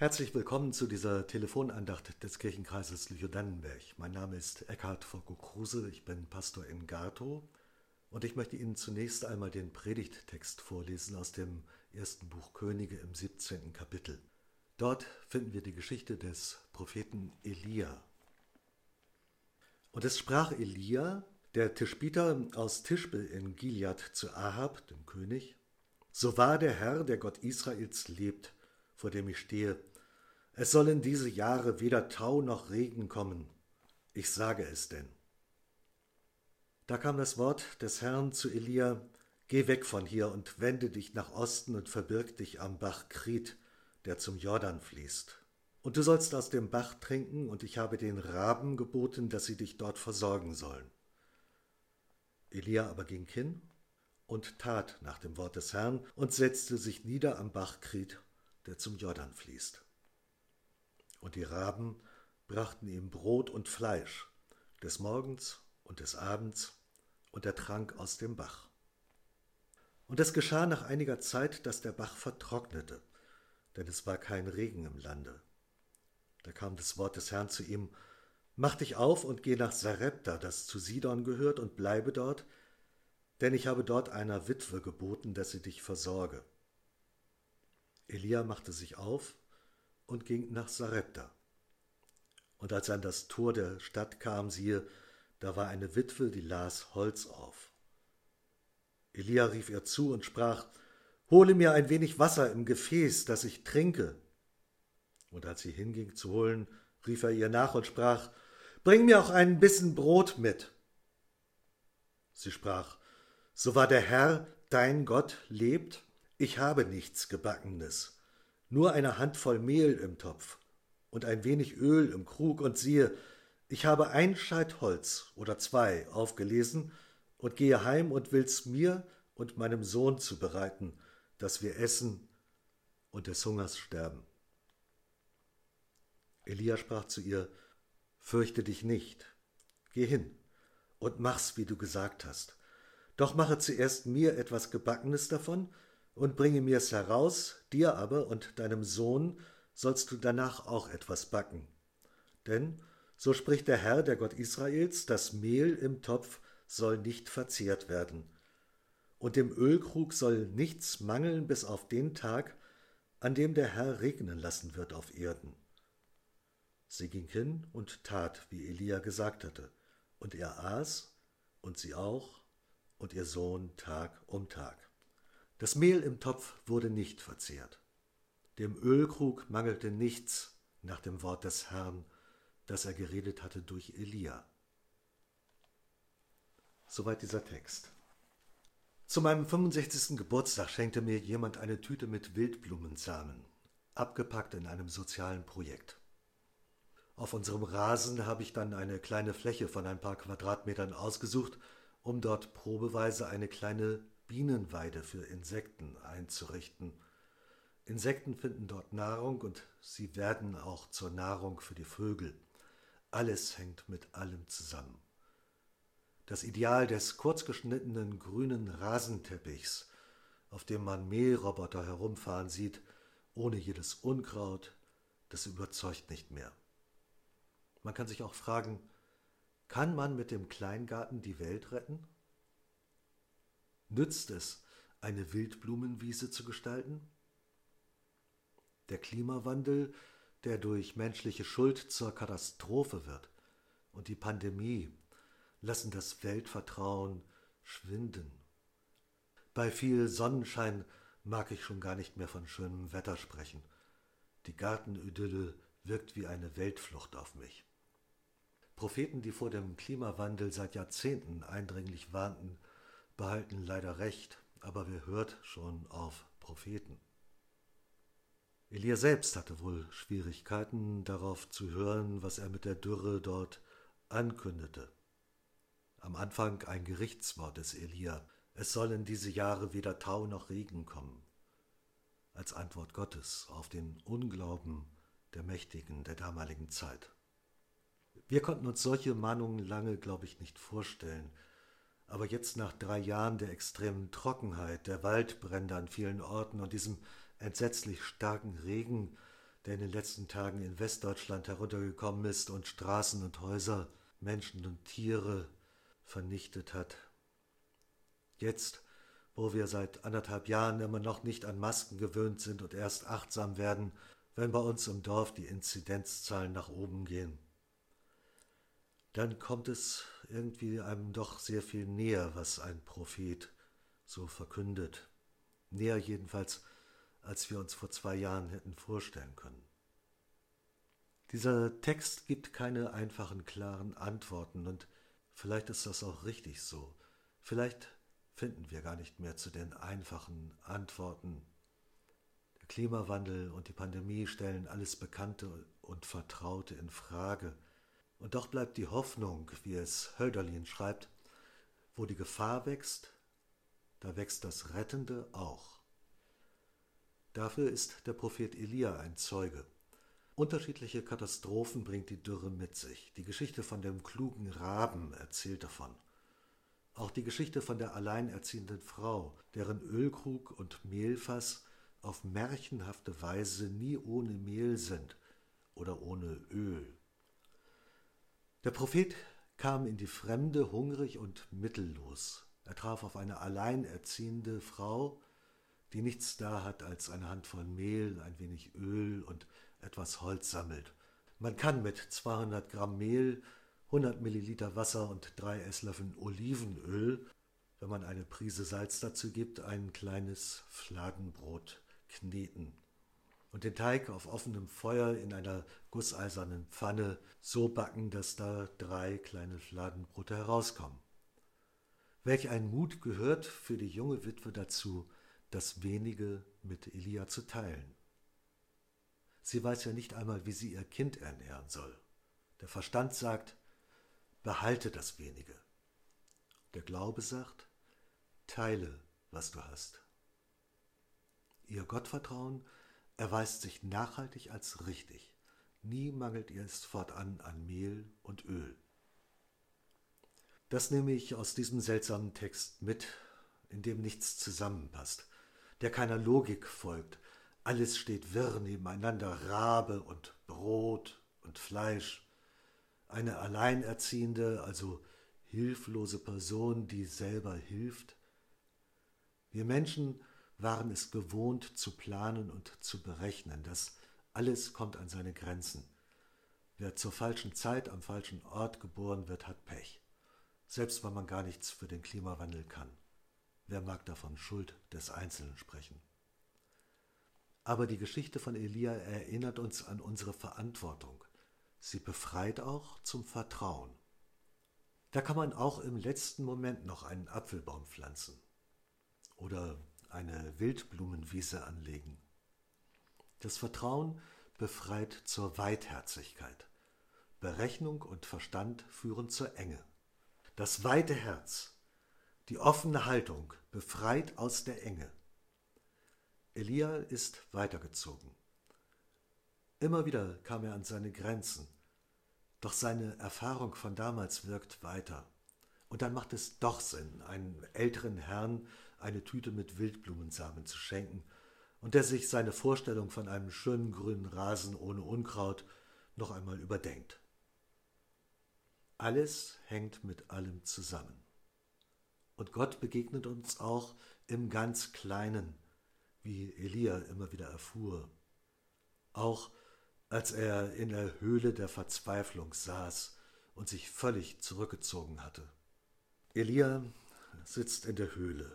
Herzlich willkommen zu dieser Telefonandacht des Kirchenkreises Lüchow-Dannenberg. Mein Name ist Eckhard Focko Kruse, ich bin Pastor in Gartow und ich möchte Ihnen zunächst einmal den Predigttext vorlesen aus dem ersten Buch Könige im 17. Kapitel. Dort finden wir die Geschichte des Propheten Elia. Und es sprach Elia, der Tischbiter aus Tischbe in Gilead zu Ahab, dem König, so wahr der Herr, der Gott Israels lebt, vor dem ich stehe, es sollen diese Jahre weder Tau noch Regen kommen. Ich sage es denn. Da kam das Wort des Herrn zu Elia, Geh weg von hier und wende dich nach Osten und verbirg dich am Bach Krit, der zum Jordan fließt. Und du sollst aus dem Bach trinken, und ich habe den Raben geboten, dass sie dich dort versorgen sollen. Elia aber ging hin und tat nach dem Wort des Herrn und setzte sich nieder am Bach Krit, der zum Jordan fließt. Und die Raben brachten ihm Brot und Fleisch, des Morgens und des Abends, und er trank aus dem Bach. Und es geschah nach einiger Zeit, dass der Bach vertrocknete, denn es war kein Regen im Lande. Da kam das Wort des Herrn zu ihm, Mach dich auf und geh nach Sarepta, das zu Sidon gehört, und bleibe dort, denn ich habe dort einer Witwe geboten, dass sie dich versorge. Elia machte sich auf und ging nach Sarepta. Und als er an das Tor der Stadt kam, siehe, da war eine Witwe, die las Holz auf. Elia rief ihr zu und sprach, Hole mir ein wenig Wasser im Gefäß, dass ich trinke. Und als sie hinging zu holen, rief er ihr nach und sprach, Bring mir auch einen Bissen Brot mit. Sie sprach, So war der Herr, dein Gott, lebt, ich habe nichts Gebackenes nur eine Handvoll Mehl im Topf und ein wenig Öl im Krug, und siehe, ich habe ein Scheit Holz oder zwei aufgelesen und gehe heim und will's mir und meinem Sohn zubereiten, dass wir essen und des Hungers sterben. Elia sprach zu ihr, Fürchte dich nicht, geh hin und mach's, wie du gesagt hast. Doch mache zuerst mir etwas Gebackenes davon und bringe mir's heraus, dir aber und deinem Sohn sollst du danach auch etwas backen. Denn, so spricht der Herr, der Gott Israels, das Mehl im Topf soll nicht verzehrt werden, und dem Ölkrug soll nichts mangeln bis auf den Tag, an dem der Herr regnen lassen wird auf Erden. Sie ging hin und tat, wie Elia gesagt hatte, und er aß, und sie auch, und ihr Sohn Tag um Tag. Das Mehl im Topf wurde nicht verzehrt. Dem Ölkrug mangelte nichts nach dem Wort des Herrn, das er geredet hatte durch Elia. Soweit dieser Text. Zu meinem 65. Geburtstag schenkte mir jemand eine Tüte mit Wildblumensamen, abgepackt in einem sozialen Projekt. Auf unserem Rasen habe ich dann eine kleine Fläche von ein paar Quadratmetern ausgesucht, um dort probeweise eine kleine Bienenweide für Insekten einzurichten. Insekten finden dort Nahrung und sie werden auch zur Nahrung für die Vögel. Alles hängt mit allem zusammen. Das Ideal des kurzgeschnittenen grünen Rasenteppichs, auf dem man Mähroboter herumfahren sieht, ohne jedes Unkraut, das überzeugt nicht mehr. Man kann sich auch fragen, kann man mit dem Kleingarten die Welt retten? Nützt es, eine Wildblumenwiese zu gestalten? Der Klimawandel, der durch menschliche Schuld zur Katastrophe wird, und die Pandemie lassen das Weltvertrauen schwinden. Bei viel Sonnenschein mag ich schon gar nicht mehr von schönem Wetter sprechen. Die Gartenidylle wirkt wie eine Weltflucht auf mich. Propheten, die vor dem Klimawandel seit Jahrzehnten eindringlich warnten, behalten leider recht, aber wer hört schon auf Propheten? Elia selbst hatte wohl Schwierigkeiten darauf zu hören, was er mit der Dürre dort ankündete. Am Anfang ein Gerichtswort des Elia. Es sollen diese Jahre weder Tau noch Regen kommen. Als Antwort Gottes auf den Unglauben der Mächtigen der damaligen Zeit. Wir konnten uns solche Mahnungen lange, glaube ich, nicht vorstellen. Aber jetzt nach drei Jahren der extremen Trockenheit, der Waldbrände an vielen Orten und diesem entsetzlich starken Regen der in den letzten Tagen in Westdeutschland heruntergekommen ist und Straßen und Häuser, Menschen und Tiere vernichtet hat. Jetzt, wo wir seit anderthalb Jahren immer noch nicht an Masken gewöhnt sind und erst achtsam werden, wenn bei uns im Dorf die Inzidenzzahlen nach oben gehen. Dann kommt es irgendwie einem doch sehr viel näher, was ein Prophet so verkündet. Näher jedenfalls, als wir uns vor zwei Jahren hätten vorstellen können. Dieser Text gibt keine einfachen, klaren Antworten und vielleicht ist das auch richtig so. Vielleicht finden wir gar nicht mehr zu den einfachen Antworten. Der Klimawandel und die Pandemie stellen alles Bekannte und Vertraute in Frage. Und doch bleibt die Hoffnung, wie es Hölderlin schreibt, wo die Gefahr wächst, da wächst das Rettende auch. Dafür ist der Prophet Elia ein Zeuge. Unterschiedliche Katastrophen bringt die Dürre mit sich. Die Geschichte von dem klugen Raben erzählt davon. Auch die Geschichte von der alleinerziehenden Frau, deren Ölkrug und Mehlfass auf märchenhafte Weise nie ohne Mehl sind oder ohne Öl. Der Prophet kam in die Fremde hungrig und mittellos. Er traf auf eine alleinerziehende Frau, die nichts da hat als eine Handvoll Mehl, ein wenig Öl und etwas Holz sammelt. Man kann mit 200 Gramm Mehl, 100 Milliliter Wasser und drei Esslöffeln Olivenöl, wenn man eine Prise Salz dazu gibt, ein kleines Fladenbrot kneten und den Teig auf offenem Feuer in einer gusseisernen Pfanne so backen, dass da drei kleine Fladenbrote herauskommen. Welch ein Mut gehört für die junge Witwe dazu, das wenige mit Elia zu teilen. Sie weiß ja nicht einmal, wie sie ihr Kind ernähren soll. Der Verstand sagt, behalte das wenige. Der Glaube sagt, teile, was du hast. Ihr Gottvertrauen erweist sich nachhaltig als richtig. Nie mangelt ihr es fortan an Mehl und Öl. Das nehme ich aus diesem seltsamen Text mit, in dem nichts zusammenpasst, der keiner Logik folgt, alles steht wirr nebeneinander, Rabe und Brot und Fleisch. Eine alleinerziehende, also hilflose Person, die selber hilft. Wir Menschen waren es gewohnt zu planen und zu berechnen. Das alles kommt an seine Grenzen. Wer zur falschen Zeit am falschen Ort geboren wird, hat Pech. Selbst wenn man gar nichts für den Klimawandel kann. Wer mag davon Schuld des Einzelnen sprechen? Aber die Geschichte von Elia erinnert uns an unsere Verantwortung. Sie befreit auch zum Vertrauen. Da kann man auch im letzten Moment noch einen Apfelbaum pflanzen oder eine Wildblumenwiese anlegen. Das Vertrauen befreit zur Weitherzigkeit. Berechnung und Verstand führen zur Enge. Das weite Herz, die offene Haltung befreit aus der Enge. Elia ist weitergezogen. Immer wieder kam er an seine Grenzen, doch seine Erfahrung von damals wirkt weiter. Und dann macht es doch Sinn, einem älteren Herrn eine Tüte mit Wildblumensamen zu schenken und der sich seine Vorstellung von einem schönen grünen Rasen ohne Unkraut noch einmal überdenkt. Alles hängt mit allem zusammen. Und Gott begegnet uns auch im ganz Kleinen, wie Elia immer wieder erfuhr. Auch als er in der Höhle der Verzweiflung saß und sich völlig zurückgezogen hatte. Elia sitzt in der Höhle,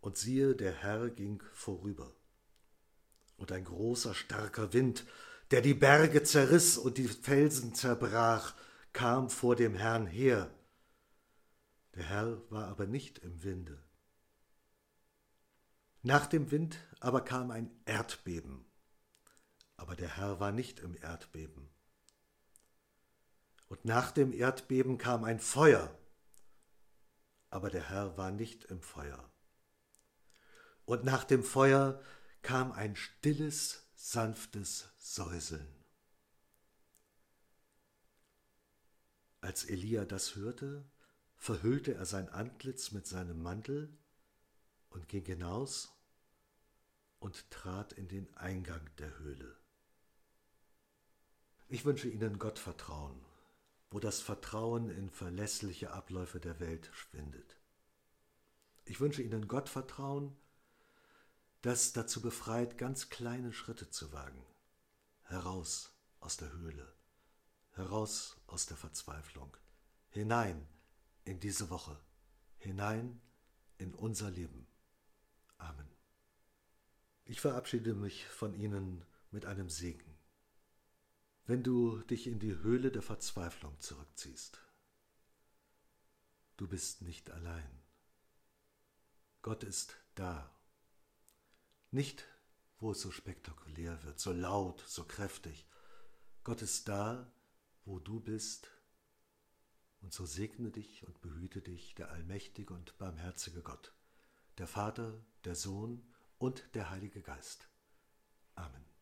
und siehe, der Herr ging vorüber. Und ein großer, starker Wind, der die Berge zerriss und die Felsen zerbrach, kam vor dem Herrn her. Der Herr war aber nicht im Winde. Nach dem Wind aber kam ein Erdbeben, aber der Herr war nicht im Erdbeben. Und nach dem Erdbeben kam ein Feuer, aber der Herr war nicht im Feuer. Und nach dem Feuer kam ein stilles, sanftes Säuseln. Als Elia das hörte, verhüllte er sein Antlitz mit seinem Mantel und ging hinaus und trat in den Eingang der Höhle. Ich wünsche Ihnen Gottvertrauen, wo das Vertrauen in verlässliche Abläufe der Welt schwindet. Ich wünsche Ihnen Gottvertrauen, das dazu befreit, ganz kleine Schritte zu wagen, heraus aus der Höhle, heraus aus der Verzweiflung, hinein in diese Woche, hinein in unser Leben. Amen. Ich verabschiede mich von Ihnen mit einem Segen. Wenn du dich in die Höhle der Verzweiflung zurückziehst, du bist nicht allein. Gott ist da. Nicht, wo es so spektakulär wird, so laut, so kräftig. Gott ist da, wo du bist. Und so segne dich und behüte dich der allmächtige und barmherzige Gott, der Vater, der Sohn und der Heilige Geist. Amen.